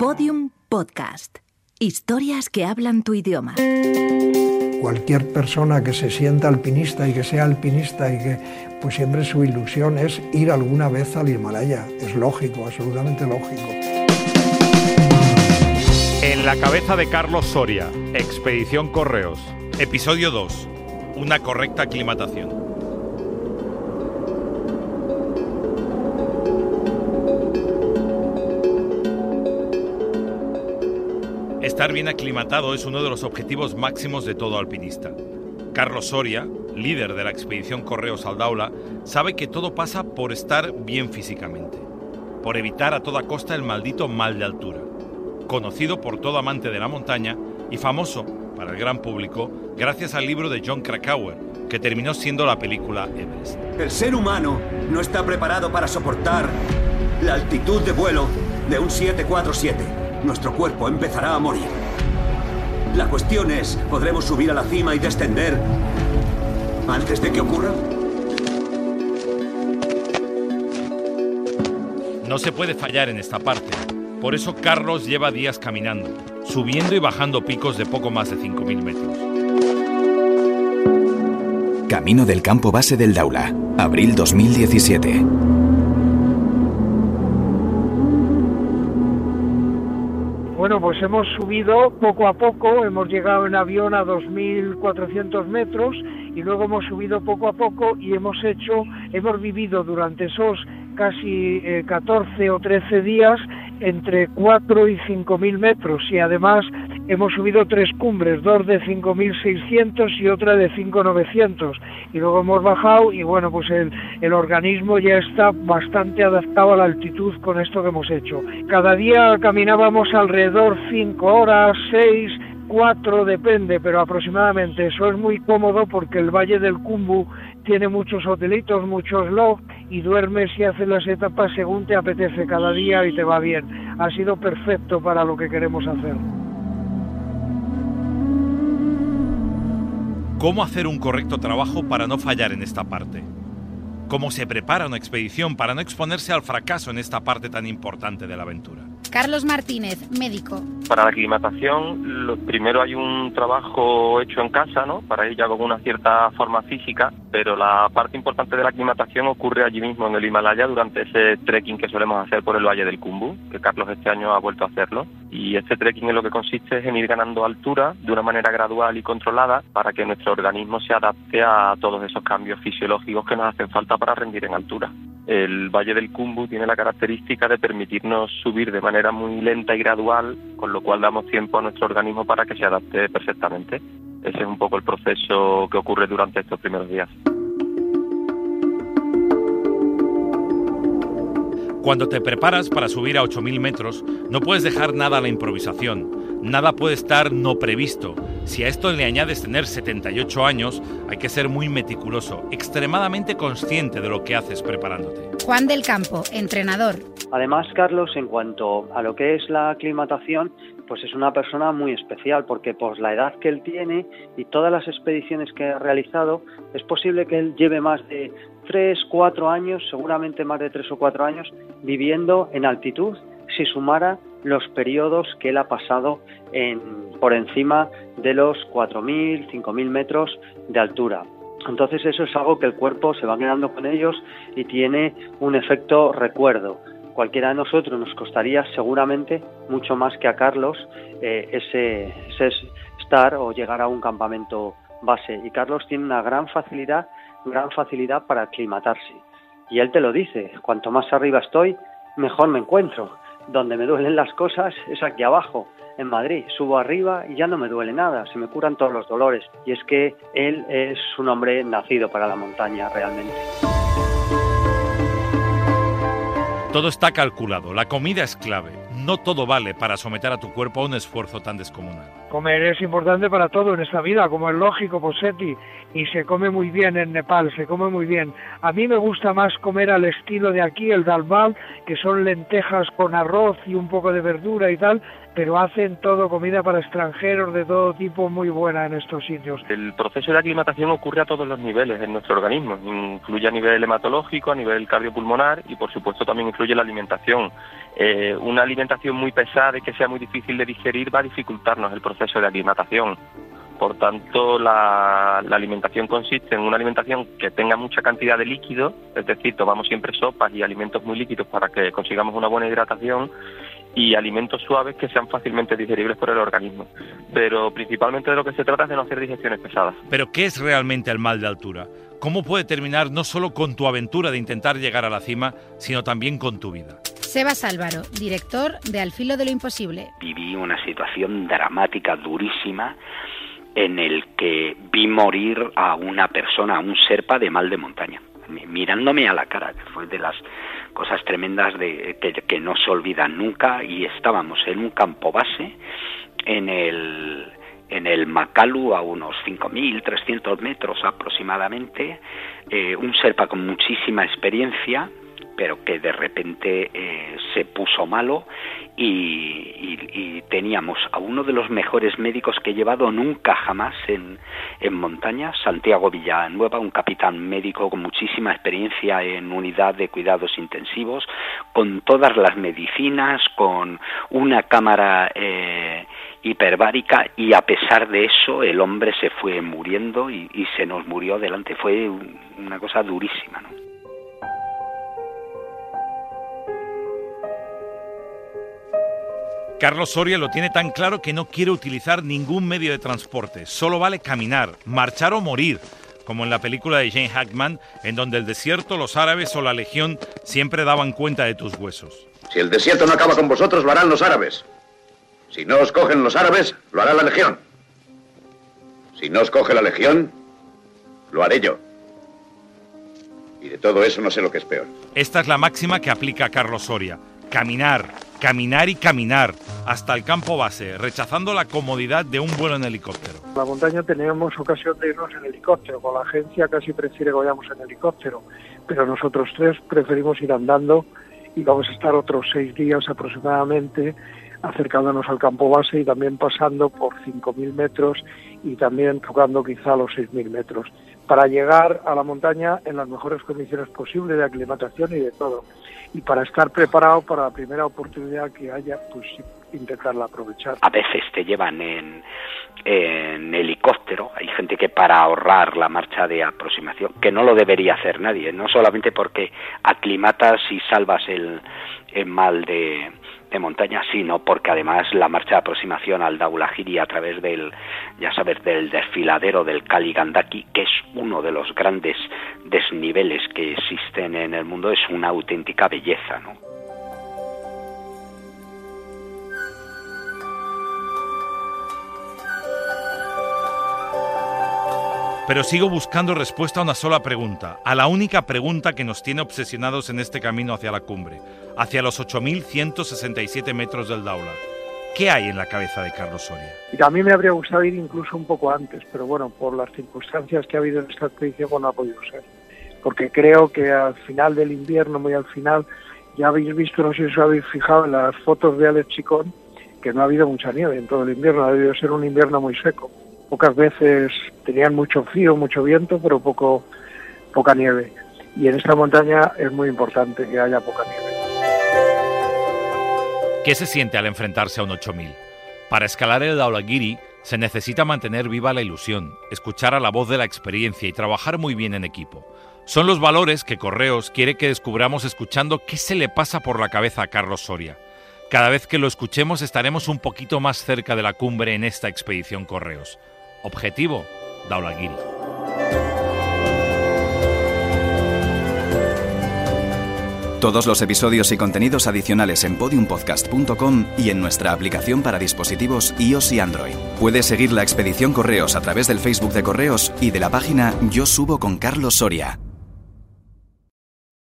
Podium Podcast. Historias que hablan tu idioma. Cualquier persona que se sienta alpinista y que sea alpinista y que pues siempre su ilusión es ir alguna vez al Himalaya. Es lógico, absolutamente lógico. En la cabeza de Carlos Soria, Expedición Correos, episodio 2, una correcta aclimatación. Estar bien aclimatado es uno de los objetivos máximos de todo alpinista. Carlos Soria, líder de la expedición Correos al Daula, sabe que todo pasa por estar bien físicamente, por evitar a toda costa el maldito mal de altura, conocido por todo amante de la montaña y famoso para el gran público gracias al libro de John Krakauer, que terminó siendo la película Everest. El ser humano no está preparado para soportar la altitud de vuelo de un 747 nuestro cuerpo empezará a morir. La cuestión es, ¿podremos subir a la cima y descender antes de que ocurra? No se puede fallar en esta parte. Por eso Carlos lleva días caminando, subiendo y bajando picos de poco más de 5.000 metros. Camino del campo base del Daula, abril 2017. Pues hemos subido poco a poco, hemos llegado en avión a 2.400 metros y luego hemos subido poco a poco y hemos hecho, hemos vivido durante esos casi 14 eh, o 13 días entre 4 y 5.000 metros y además hemos subido tres cumbres, dos de 5.600 y otra de 5.900 y luego hemos bajado y bueno, pues el, el organismo ya está bastante adaptado a la altitud con esto que hemos hecho. Cada día caminábamos alrededor 5 horas, 6, 4, depende, pero aproximadamente. Eso es muy cómodo porque el Valle del Cumbu tiene muchos hotelitos, muchos lofts y duermes y haces las etapas según te apetece cada día y te va bien. Ha sido perfecto para lo que queremos hacer. ¿Cómo hacer un correcto trabajo para no fallar en esta parte? ¿Cómo se prepara una expedición para no exponerse al fracaso en esta parte tan importante de la aventura? Carlos Martínez, médico. Para la aclimatación, primero hay un trabajo hecho en casa, ¿no? Para ir ya con una cierta forma física, pero la parte importante de la aclimatación ocurre allí mismo en el Himalaya durante ese trekking que solemos hacer por el Valle del Kumbu, que Carlos este año ha vuelto a hacerlo. Y este trekking en lo que consiste es en ir ganando altura de una manera gradual y controlada para que nuestro organismo se adapte a todos esos cambios fisiológicos que nos hacen falta para rendir en altura. El Valle del Kumbu tiene la característica de permitirnos subir de manera muy lenta y gradual, con lo cual damos tiempo a nuestro organismo para que se adapte perfectamente. Ese es un poco el proceso que ocurre durante estos primeros días. Cuando te preparas para subir a 8.000 metros, no puedes dejar nada a la improvisación. Nada puede estar no previsto. Si a esto le añades tener 78 años, hay que ser muy meticuloso, extremadamente consciente de lo que haces preparándote. Juan del Campo, entrenador. Además, Carlos, en cuanto a lo que es la aclimatación, pues es una persona muy especial porque por la edad que él tiene y todas las expediciones que ha realizado, es posible que él lleve más de tres, cuatro años, seguramente más de tres o cuatro años, viviendo en altitud, si sumara los periodos que él ha pasado por encima de los 4.000, 5.000 metros de altura. Entonces eso es algo que el cuerpo se va quedando con ellos y tiene un efecto recuerdo cualquiera de nosotros nos costaría seguramente mucho más que a Carlos eh, ese, estar o llegar a un campamento base. Y Carlos tiene una gran facilidad, gran facilidad para aclimatarse. Y él te lo dice, cuanto más arriba estoy, mejor me encuentro. Donde me duelen las cosas es aquí abajo, en Madrid. Subo arriba y ya no me duele nada, se me curan todos los dolores. Y es que él es un hombre nacido para la montaña realmente. Todo está calculado, la comida es clave. No todo vale para someter a tu cuerpo a un esfuerzo tan descomunal. Comer es importante para todo en esta vida, como es lógico, Posetti, y se come muy bien en Nepal, se come muy bien. A mí me gusta más comer al estilo de aquí, el dalbal, que son lentejas con arroz y un poco de verdura y tal, pero hacen todo comida para extranjeros de todo tipo muy buena en estos sitios. El proceso de aclimatación ocurre a todos los niveles en nuestro organismo, incluye a nivel hematológico, a nivel cardiopulmonar y por supuesto también influye la alimentación. Eh, una alimentación muy pesada y que sea muy difícil de digerir va a dificultarnos el proceso de aclimatación. Por tanto, la, alimentación consiste en una alimentación que tenga mucha cantidad de líquido, es decir, tomamos siempre sopas y alimentos muy líquidos para que consigamos una buena hidratación y alimentos suaves que sean fácilmente digeribles por el organismo. Pero principalmente de lo que se trata es de no hacer digestiones pesadas. Pero ¿qué es realmente el mal de altura? ¿Cómo puede terminar no solo con tu aventura de intentar llegar a la cima, sino también con tu vida? Sebas Álvaro, director de Al filo de lo imposible. Viví una situación dramática, durísima, en el que vi morir a una persona, a un serpa de mal de montaña, mirándome a la cara, que fue de las cosas tremendas de, que, no se olvidan nunca, y estábamos en un campo base, en el, en el Macalu, a unos 5.300 metros aproximadamente, eh, un serpa con muchísima experiencia, pero que de repente eh, se puso malo y, teníamos a uno de los mejores médicos que he llevado nunca jamás en, montaña, Santiago Villanueva, un capitán médico con muchísima experiencia en unidad de cuidados intensivos, con todas las medicinas, con una cámara eh, hiperbárica y a pesar de eso el hombre se fue muriendo y, y se nos murió delante. Fue una cosa durísima. ¿no? Carlos Soria lo tiene tan claro que no quiere utilizar ningún medio de transporte, solo vale caminar, marchar o morir, como en la película de Jane Hackman, en donde el desierto, los árabes o la legión siempre daban cuenta de tus huesos. Si el desierto no acaba con vosotros, lo harán los árabes. Si no os cogen los árabes, lo hará la legión. Si no os coge la legión, lo haré yo. Y de todo eso no sé lo que es peor. Esta es la máxima que aplica Carlos Soria. Caminar, caminar y caminar hasta el campo base, rechazando la comodidad de un vuelo en helicóptero. En la montaña tenemos ocasión de irnos en helicóptero, con la agencia casi prefiere que vayamos en helicóptero, pero nosotros tres preferimos ir andando y vamos a estar otros seis días aproximadamente acercándonos al campo base y también pasando por 5.000 metros y también tocando quizá los 6.000 metros, para llegar a la montaña en las mejores condiciones posibles de aclimatación y de todo y para estar preparado para la primera oportunidad que haya, pues intentarla aprovechar. A veces te llevan en, en helicóptero, hay gente que para ahorrar la marcha de aproximación, que no lo debería hacer nadie, no solamente porque aclimatas y salvas el, el mal de, de montaña, sino porque además la marcha de aproximación al Daulahiri a través del, ya sabes, del desfiladero del Kaligandaki, que es uno de los grandes desniveles que existen en el mundo, es una auténtica belleza, ¿no? Pero sigo buscando respuesta a una sola pregunta, a la única pregunta que nos tiene obsesionados en este camino hacia la cumbre, hacia los 8.167 metros del Daula. ¿Qué hay en la cabeza de Carlos Soria? a mí me habría gustado ir incluso un poco antes, pero bueno, por las circunstancias que ha habido en esta expedición no ha podido ser. Porque creo que al final del invierno, muy al final, ya habéis visto, no sé si os habéis fijado en las fotos de Alex Chicón, que no ha habido mucha nieve en todo el invierno, ha debido ser un invierno muy seco pocas veces tenían mucho frío, mucho viento, pero poco, poca nieve. Y en esta montaña es muy importante que haya poca nieve. ¿Qué se siente al enfrentarse a un 8000? Para escalar el Daulagiri se necesita mantener viva la ilusión, escuchar a la voz de la experiencia y trabajar muy bien en equipo. Son los valores que Correos quiere que descubramos escuchando qué se le pasa por la cabeza a Carlos Soria. Cada vez que lo escuchemos estaremos un poquito más cerca de la cumbre en esta expedición Correos. Objetivo, Daulagiri. Todos los episodios y contenidos adicionales en podiumpodcast.com y en nuestra aplicación para dispositivos iOS y Android. Puedes seguir la expedición Correos a través del Facebook de Correos y de la página Yo Subo con Carlos Soria.